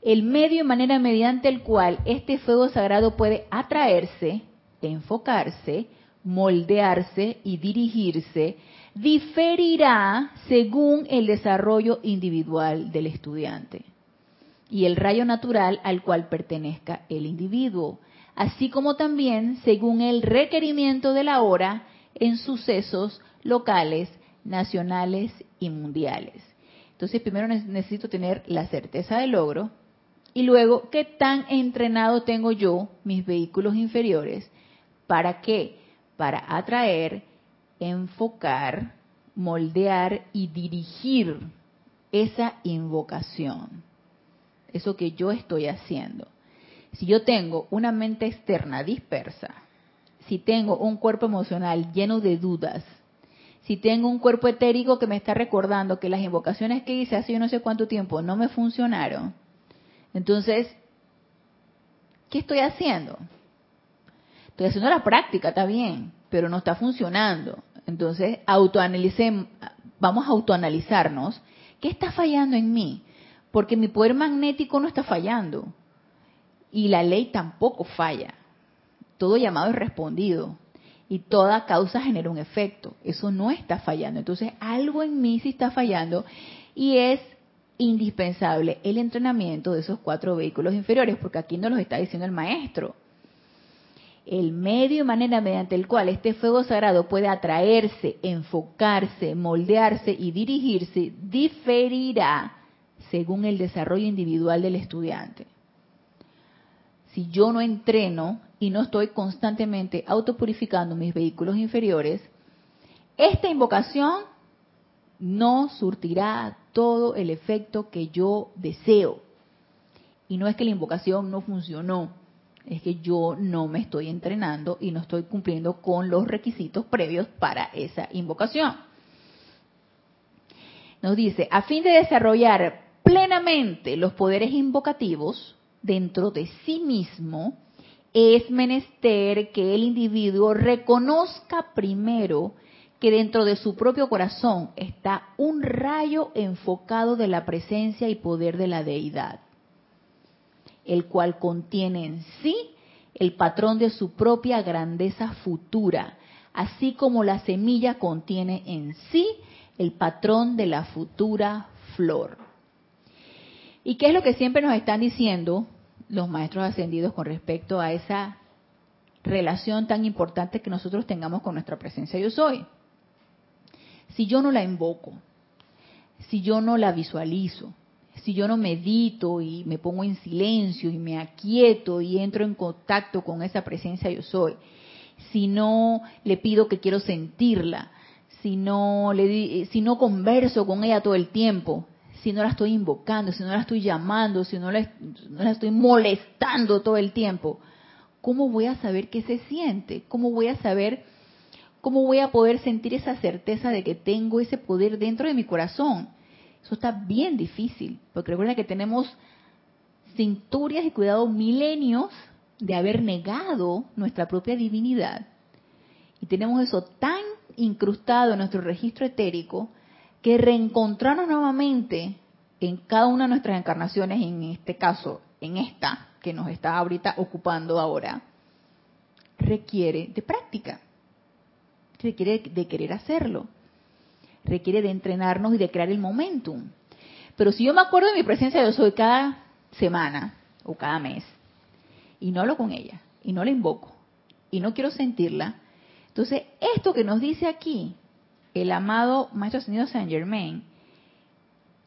El medio y manera mediante el cual este fuego sagrado puede atraerse enfocarse, moldearse y dirigirse diferirá según el desarrollo individual del estudiante y el rayo natural al cual pertenezca el individuo, así como también según el requerimiento de la hora en sucesos locales, nacionales y mundiales. Entonces, primero necesito tener la certeza del logro y luego, ¿qué tan entrenado tengo yo mis vehículos inferiores ¿Para qué? Para atraer, enfocar, moldear y dirigir esa invocación. Eso que yo estoy haciendo. Si yo tengo una mente externa dispersa, si tengo un cuerpo emocional lleno de dudas, si tengo un cuerpo etérico que me está recordando que las invocaciones que hice hace yo no sé cuánto tiempo no me funcionaron, entonces, ¿qué estoy haciendo? Estoy haciendo la práctica, está bien, pero no está funcionando. Entonces, autoanalicemos, vamos a autoanalizarnos. ¿Qué está fallando en mí? Porque mi poder magnético no está fallando. Y la ley tampoco falla. Todo llamado es respondido. Y toda causa genera un efecto. Eso no está fallando. Entonces, algo en mí sí está fallando. Y es indispensable el entrenamiento de esos cuatro vehículos inferiores, porque aquí nos lo está diciendo el maestro el medio y manera mediante el cual este fuego sagrado puede atraerse, enfocarse, moldearse y dirigirse diferirá según el desarrollo individual del estudiante. Si yo no entreno y no estoy constantemente autopurificando mis vehículos inferiores, esta invocación no surtirá todo el efecto que yo deseo. Y no es que la invocación no funcionó, es que yo no me estoy entrenando y no estoy cumpliendo con los requisitos previos para esa invocación. Nos dice, a fin de desarrollar plenamente los poderes invocativos dentro de sí mismo, es menester que el individuo reconozca primero que dentro de su propio corazón está un rayo enfocado de la presencia y poder de la deidad, el cual contiene en sí el patrón de su propia grandeza futura, así como la semilla contiene en sí el patrón de la futura flor. ¿Y qué es lo que siempre nos están diciendo los maestros ascendidos con respecto a esa relación tan importante que nosotros tengamos con nuestra presencia yo soy? Si yo no la invoco, si yo no la visualizo, si yo no medito y me pongo en silencio y me aquieto y entro en contacto con esa presencia yo soy, si no le pido que quiero sentirla, si no, le, si no converso con ella todo el tiempo, si no la estoy invocando, si no la estoy llamando, si no la, no la estoy molestando todo el tiempo, ¿cómo voy a saber qué se siente? ¿Cómo voy a saber, cómo voy a poder sentir esa certeza de que tengo ese poder dentro de mi corazón? Eso está bien difícil, porque recuerda que tenemos cinturias y cuidado milenios de haber negado nuestra propia divinidad. Y tenemos eso tan incrustado en nuestro registro etérico que reencontrarnos nuevamente en cada una de nuestras encarnaciones, en este caso, en esta que nos está ahorita ocupando ahora, requiere de práctica, requiere de querer hacerlo, requiere de entrenarnos y de crear el momentum. Pero si yo me acuerdo de mi presencia yo soy cada semana o cada mes y no hablo con ella y no la invoco y no quiero sentirla, entonces esto que nos dice aquí el amado Maestro Ascendido Saint Germain,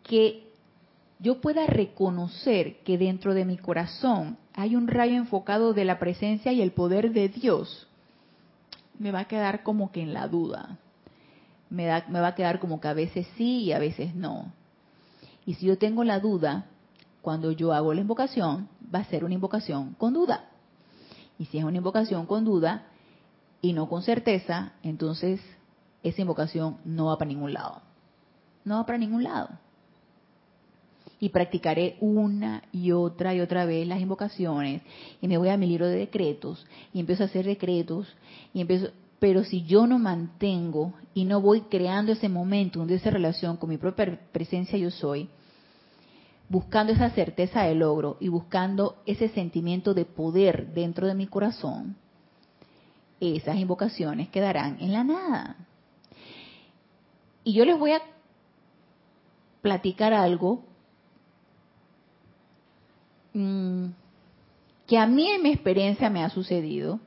que yo pueda reconocer que dentro de mi corazón hay un rayo enfocado de la presencia y el poder de Dios, me va a quedar como que en la duda. Me, da, me va a quedar como que a veces sí y a veces no. Y si yo tengo la duda, cuando yo hago la invocación, va a ser una invocación con duda. Y si es una invocación con duda y no con certeza, entonces esa invocación no va para ningún lado. No va para ningún lado. Y practicaré una y otra y otra vez las invocaciones y me voy a mi libro de decretos y empiezo a hacer decretos y empiezo, pero si yo no mantengo y no voy creando ese momento de esa relación con mi propia presencia yo soy, buscando esa certeza de logro y buscando ese sentimiento de poder dentro de mi corazón, esas invocaciones quedarán en la nada. Y yo les voy a platicar algo mm, que a mí en mi experiencia me ha sucedido.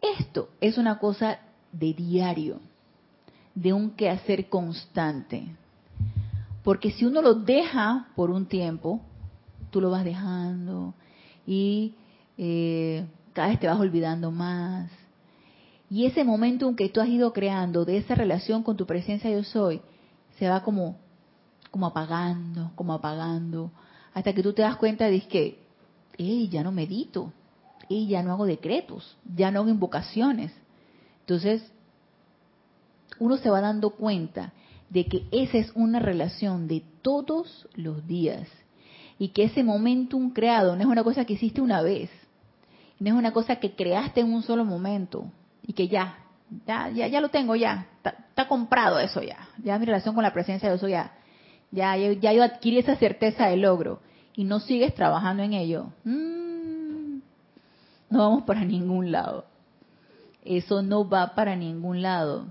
Esto es una cosa de diario, de un quehacer constante. Porque si uno lo deja por un tiempo, tú lo vas dejando y eh, cada vez te vas olvidando más y ese momento en que tú has ido creando de esa relación con tu presencia yo soy, se va como, como apagando, como apagando, hasta que tú te das cuenta de que, hey, ya no medito, y ya no hago decretos, ya no hago invocaciones. Entonces, uno se va dando cuenta de que esa es una relación de todos los días y que ese momentum creado no es una cosa que hiciste una vez, no es una cosa que creaste en un solo momento, y que ya, ya, ya, ya lo tengo ya, está, comprado eso ya, ya mi relación con la presencia de eso ya, ya, ya yo adquirí esa certeza de logro y no sigues trabajando en ello, mm, no vamos para ningún lado. Eso no va para ningún lado.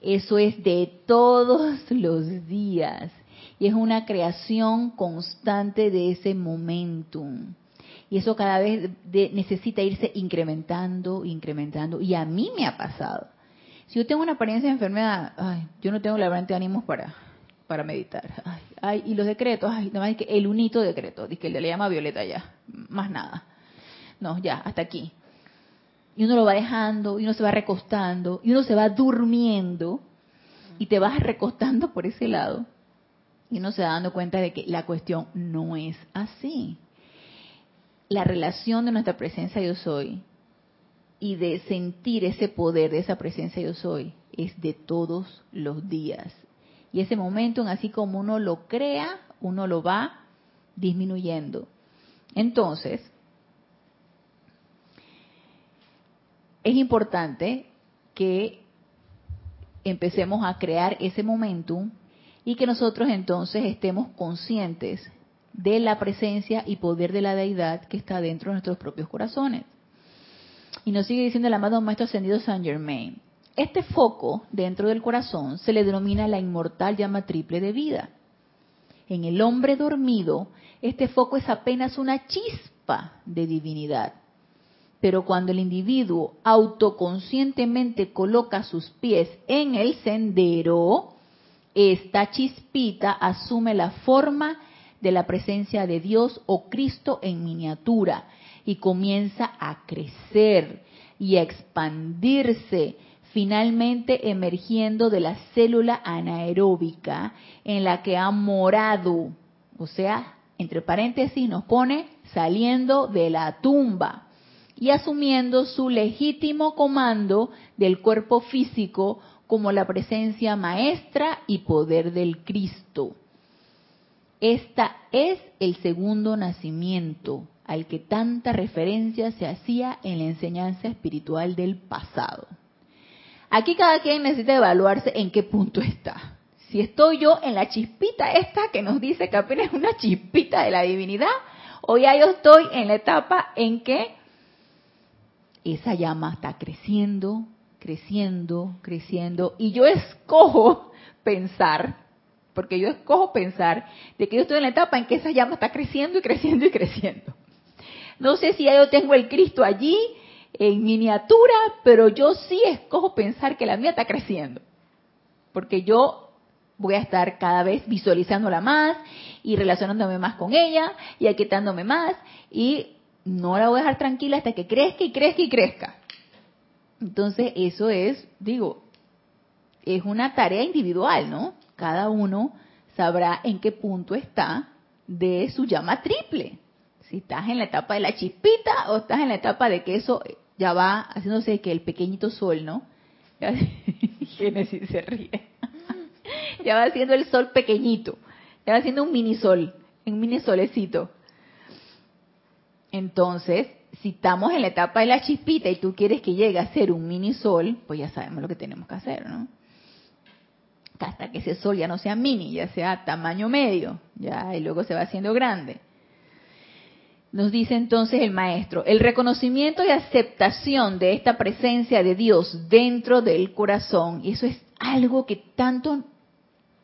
Eso es de todos los días y es una creación constante de ese momentum. Y eso cada vez necesita irse incrementando, incrementando. Y a mí me ha pasado. Si yo tengo una apariencia de enfermedad, ay, yo no tengo la de ánimos para, para meditar. Ay, y los decretos, ay, nada más que el unito decreto, que le llama Violeta ya, más nada. No, ya, hasta aquí. y uno lo va dejando, y uno se va recostando, y uno se va durmiendo, y te vas recostando por ese lado, y uno se va dando cuenta de que la cuestión no es así. La relación de nuestra presencia yo soy y de sentir ese poder de esa presencia yo soy es de todos los días. Y ese momento, así como uno lo crea, uno lo va disminuyendo. Entonces, es importante que empecemos a crear ese momentum y que nosotros entonces estemos conscientes de la presencia y poder de la deidad que está dentro de nuestros propios corazones. Y nos sigue diciendo el amado Maestro Ascendido Saint Germain. Este foco dentro del corazón se le denomina la inmortal llama triple de vida. En el hombre dormido, este foco es apenas una chispa de divinidad. Pero cuando el individuo autoconscientemente coloca sus pies en el sendero, esta chispita asume la forma de la presencia de Dios o Cristo en miniatura y comienza a crecer y a expandirse, finalmente emergiendo de la célula anaeróbica en la que ha morado, o sea, entre paréntesis nos pone saliendo de la tumba y asumiendo su legítimo comando del cuerpo físico como la presencia maestra y poder del Cristo. Esta es el segundo nacimiento al que tanta referencia se hacía en la enseñanza espiritual del pasado. Aquí cada quien necesita evaluarse en qué punto está. Si estoy yo en la chispita esta que nos dice que apenas es una chispita de la divinidad, o ya yo estoy en la etapa en que esa llama está creciendo, creciendo, creciendo, y yo escojo pensar, porque yo escojo pensar de que yo estoy en la etapa en que esa llama está creciendo y creciendo y creciendo. No sé si ya yo tengo el Cristo allí en miniatura, pero yo sí escojo pensar que la mía está creciendo, porque yo voy a estar cada vez visualizándola más y relacionándome más con ella y aquietándome más y no la voy a dejar tranquila hasta que crezca y crezca y crezca. Entonces, eso es, digo, es una tarea individual, ¿no? Cada uno sabrá en qué punto está de su llama triple. Si estás en la etapa de la chispita o estás en la etapa de que eso ya va haciéndose que el pequeñito sol, ¿no? Génesis se ríe. ya va haciendo el sol pequeñito. Ya va haciendo un mini sol, un mini solecito. Entonces, si estamos en la etapa de la chispita y tú quieres que llegue a ser un mini sol, pues ya sabemos lo que tenemos que hacer, ¿no? Hasta que ese sol ya no sea mini, ya sea tamaño medio, ya, y luego se va haciendo grande. Nos dice entonces el maestro, el reconocimiento y aceptación de esta presencia de Dios dentro del corazón, y eso es algo que tanto,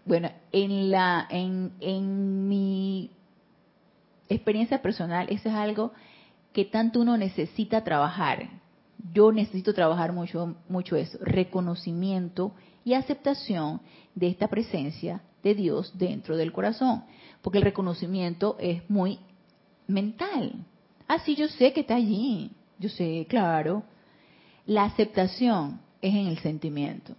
bueno, en la, en, en mi experiencia personal, eso es algo que tanto uno necesita trabajar. Yo necesito trabajar mucho, mucho eso, reconocimiento y aceptación de esta presencia de Dios dentro del corazón, porque el reconocimiento es muy mental. Así ah, yo sé que está allí, yo sé, claro. La aceptación es en el sentimiento.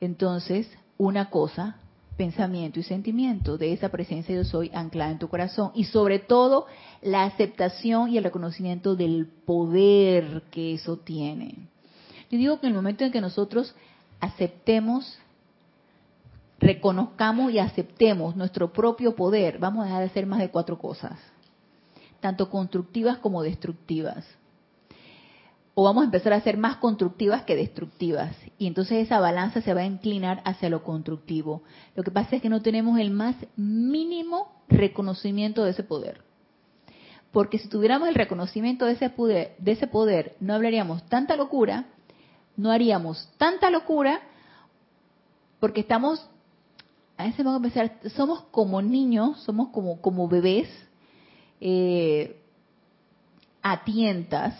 Entonces, una cosa pensamiento y sentimiento de esa presencia yo soy anclada en tu corazón y sobre todo la aceptación y el reconocimiento del poder que eso tiene. Yo digo que en el momento en que nosotros aceptemos, reconozcamos y aceptemos nuestro propio poder, vamos a dejar de hacer más de cuatro cosas, tanto constructivas como destructivas o vamos a empezar a ser más constructivas que destructivas. Y entonces esa balanza se va a inclinar hacia lo constructivo. Lo que pasa es que no tenemos el más mínimo reconocimiento de ese poder. Porque si tuviéramos el reconocimiento de ese poder, de ese poder no hablaríamos tanta locura, no haríamos tanta locura, porque estamos, a veces vamos a pensar, somos como niños, somos como, como bebés, eh, a tientas,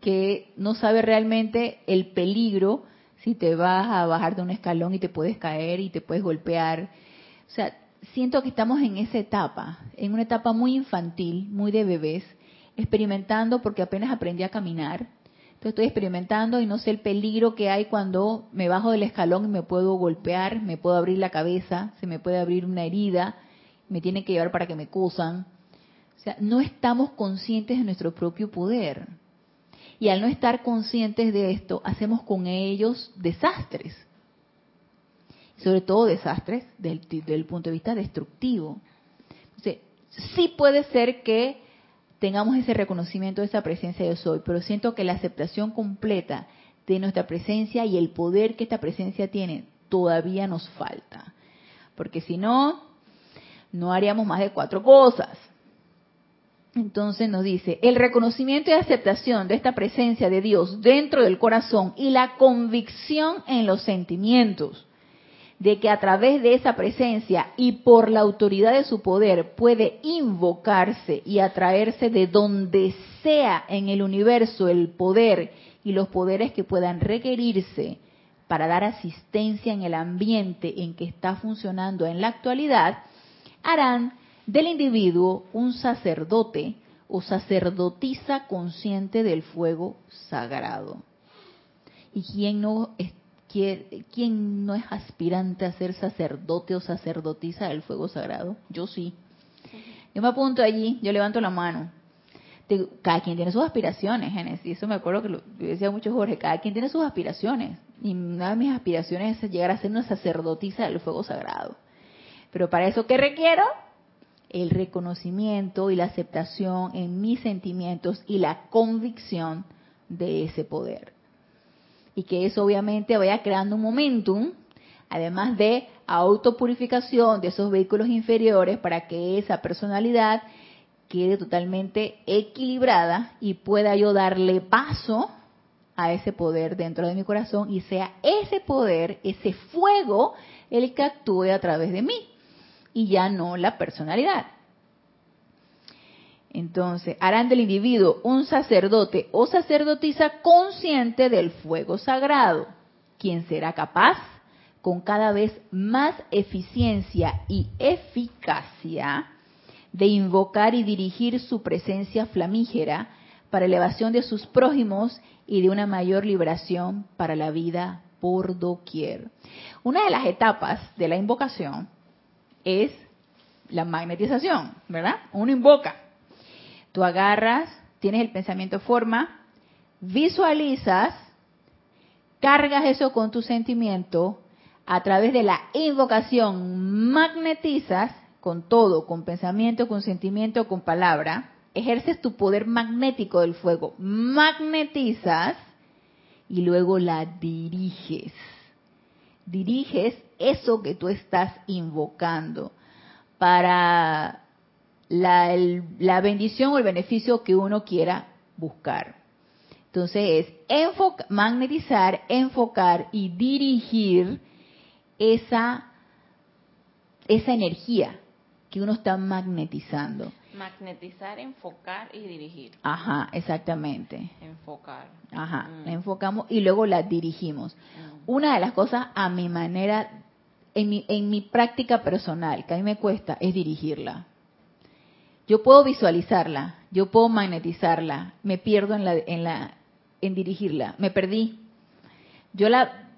que no sabe realmente el peligro si te vas a bajar de un escalón y te puedes caer y te puedes golpear. O sea, siento que estamos en esa etapa, en una etapa muy infantil, muy de bebés, experimentando porque apenas aprendí a caminar, Entonces estoy experimentando y no sé el peligro que hay cuando me bajo del escalón y me puedo golpear, me puedo abrir la cabeza, se me puede abrir una herida, me tienen que llevar para que me cusan. O sea, no estamos conscientes de nuestro propio poder. Y al no estar conscientes de esto, hacemos con ellos desastres. Sobre todo desastres desde el punto de vista destructivo. Entonces, sí puede ser que tengamos ese reconocimiento de esa presencia yo soy, pero siento que la aceptación completa de nuestra presencia y el poder que esta presencia tiene todavía nos falta. Porque si no, no haríamos más de cuatro cosas. Entonces nos dice, el reconocimiento y aceptación de esta presencia de Dios dentro del corazón y la convicción en los sentimientos de que a través de esa presencia y por la autoridad de su poder puede invocarse y atraerse de donde sea en el universo el poder y los poderes que puedan requerirse para dar asistencia en el ambiente en que está funcionando en la actualidad, harán del individuo un sacerdote o sacerdotisa consciente del fuego sagrado. ¿Y quién no, quién no es aspirante a ser sacerdote o sacerdotisa del fuego sagrado? Yo sí. Yo me apunto allí, yo levanto la mano. Cada quien tiene sus aspiraciones, Génesis. Eso me acuerdo que lo decía mucho Jorge. Cada quien tiene sus aspiraciones. Y una de mis aspiraciones es llegar a ser una sacerdotisa del fuego sagrado. Pero para eso, ¿qué requiero? El reconocimiento y la aceptación en mis sentimientos y la convicción de ese poder. Y que eso obviamente vaya creando un momentum, además de autopurificación de esos vehículos inferiores para que esa personalidad quede totalmente equilibrada y pueda yo darle paso a ese poder dentro de mi corazón y sea ese poder, ese fuego, el que actúe a través de mí y ya no la personalidad. Entonces, harán del individuo un sacerdote o sacerdotisa consciente del fuego sagrado, quien será capaz, con cada vez más eficiencia y eficacia, de invocar y dirigir su presencia flamígera para elevación de sus prójimos y de una mayor liberación para la vida por doquier. Una de las etapas de la invocación es la magnetización, ¿verdad? Uno invoca. Tú agarras, tienes el pensamiento forma, visualizas, cargas eso con tu sentimiento, a través de la invocación magnetizas con todo, con pensamiento, con sentimiento, con palabra, ejerces tu poder magnético del fuego, magnetizas y luego la diriges diriges eso que tú estás invocando para la, bendición o el beneficio que uno quiera buscar. Entonces es magnetizar, enfocar y dirigir esa, esa energía que uno está magnetizando. Magnetizar, enfocar y dirigir. Ajá, exactamente. Enfocar. Ajá, la mm. enfocamos y luego la dirigimos. Mm. Una de las cosas a mi manera, en mi, en mi práctica personal, que a mí me cuesta, es dirigirla. Yo puedo visualizarla, yo puedo magnetizarla, me pierdo en la, en la, en dirigirla, me perdí. Yo la,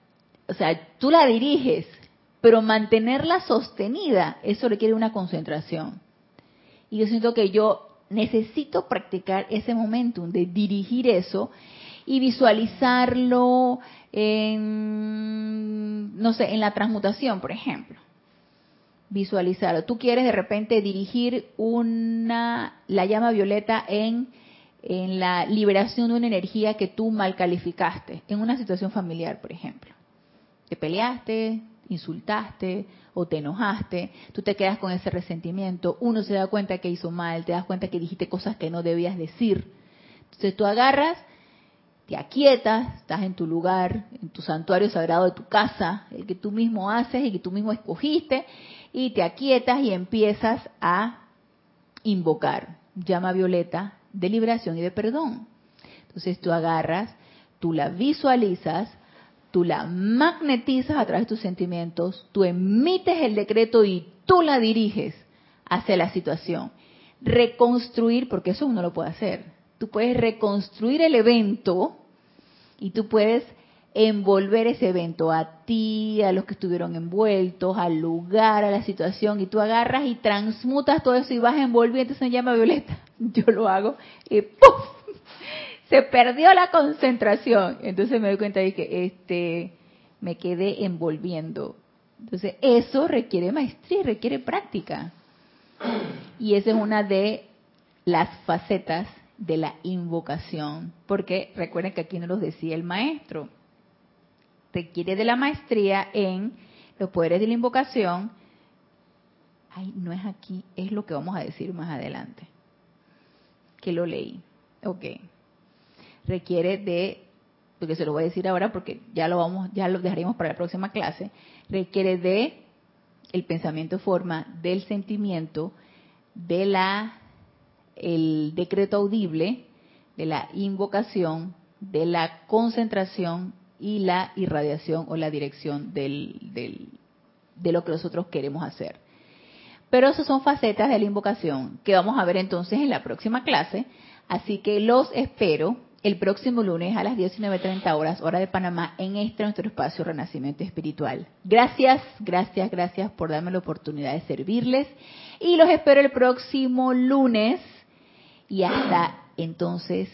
o sea, tú la diriges, pero mantenerla sostenida, eso requiere una concentración. Y yo siento que yo necesito practicar ese momentum de dirigir eso y visualizarlo en, no sé, en la transmutación, por ejemplo. Visualizarlo. Tú quieres de repente dirigir una, la llama violeta en, en la liberación de una energía que tú mal calificaste, en una situación familiar, por ejemplo. Te peleaste, insultaste o te enojaste, tú te quedas con ese resentimiento, uno se da cuenta que hizo mal, te das cuenta que dijiste cosas que no debías decir. Entonces tú agarras, te aquietas, estás en tu lugar, en tu santuario sagrado de tu casa, el que tú mismo haces y que tú mismo escogiste, y te aquietas y empiezas a invocar llama violeta de liberación y de perdón. Entonces tú agarras, tú la visualizas, tú la magnetizas a través de tus sentimientos, tú emites el decreto y tú la diriges hacia la situación. Reconstruir, porque eso uno lo puede hacer. Tú puedes reconstruir el evento Y tú puedes envolver ese evento a ti, a los que estuvieron envueltos, al lugar, a la situación, y tú agarras y transmutas todo eso y vas envolviendo, se llama Violeta. Yo lo hago y ¡puf! Se perdió la concentración. Entonces me doy cuenta de que este me quedé envolviendo. Entonces eso requiere maestría, requiere práctica. Y esa es una de las facetas de la invocación, porque recuerden que aquí nos lo decía el maestro requiere de la maestría en los poderes de la invocación. Ay, no es aquí, es lo que vamos a decir más adelante. Que lo leí. Ok. Requiere de, porque se lo voy a decir ahora porque ya lo vamos, ya lo dejaremos para la próxima clase. Requiere de el pensamiento forma del sentimiento, de la el decreto audible, de la invocación, de la concentración y la irradiación o la dirección del, de lo que nosotros queremos hacer. Pero esas son facetas de la invocación que vamos a ver entonces en la próxima clase. Así que los espero el próximo lunes a las 19.30 horas, hora de Panamá, en este nuestro espacio Renacimiento Espiritual. Gracias, gracias, gracias por darme la oportunidad de servirles. Y los espero el próximo lunes. Y hasta entonces,